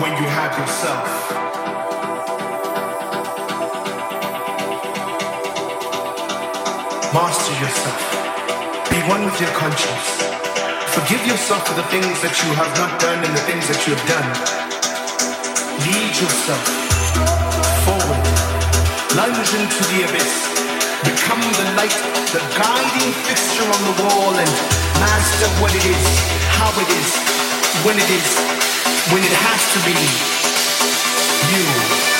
when you have yourself. Master yourself. Be one with your conscience. Forgive yourself for the things that you have not done and the things that you have done. Lead yourself forward. Lunge into the abyss. Become the light, the guiding fixture on the wall and master what it is, how it is, when it is, when it has to be you.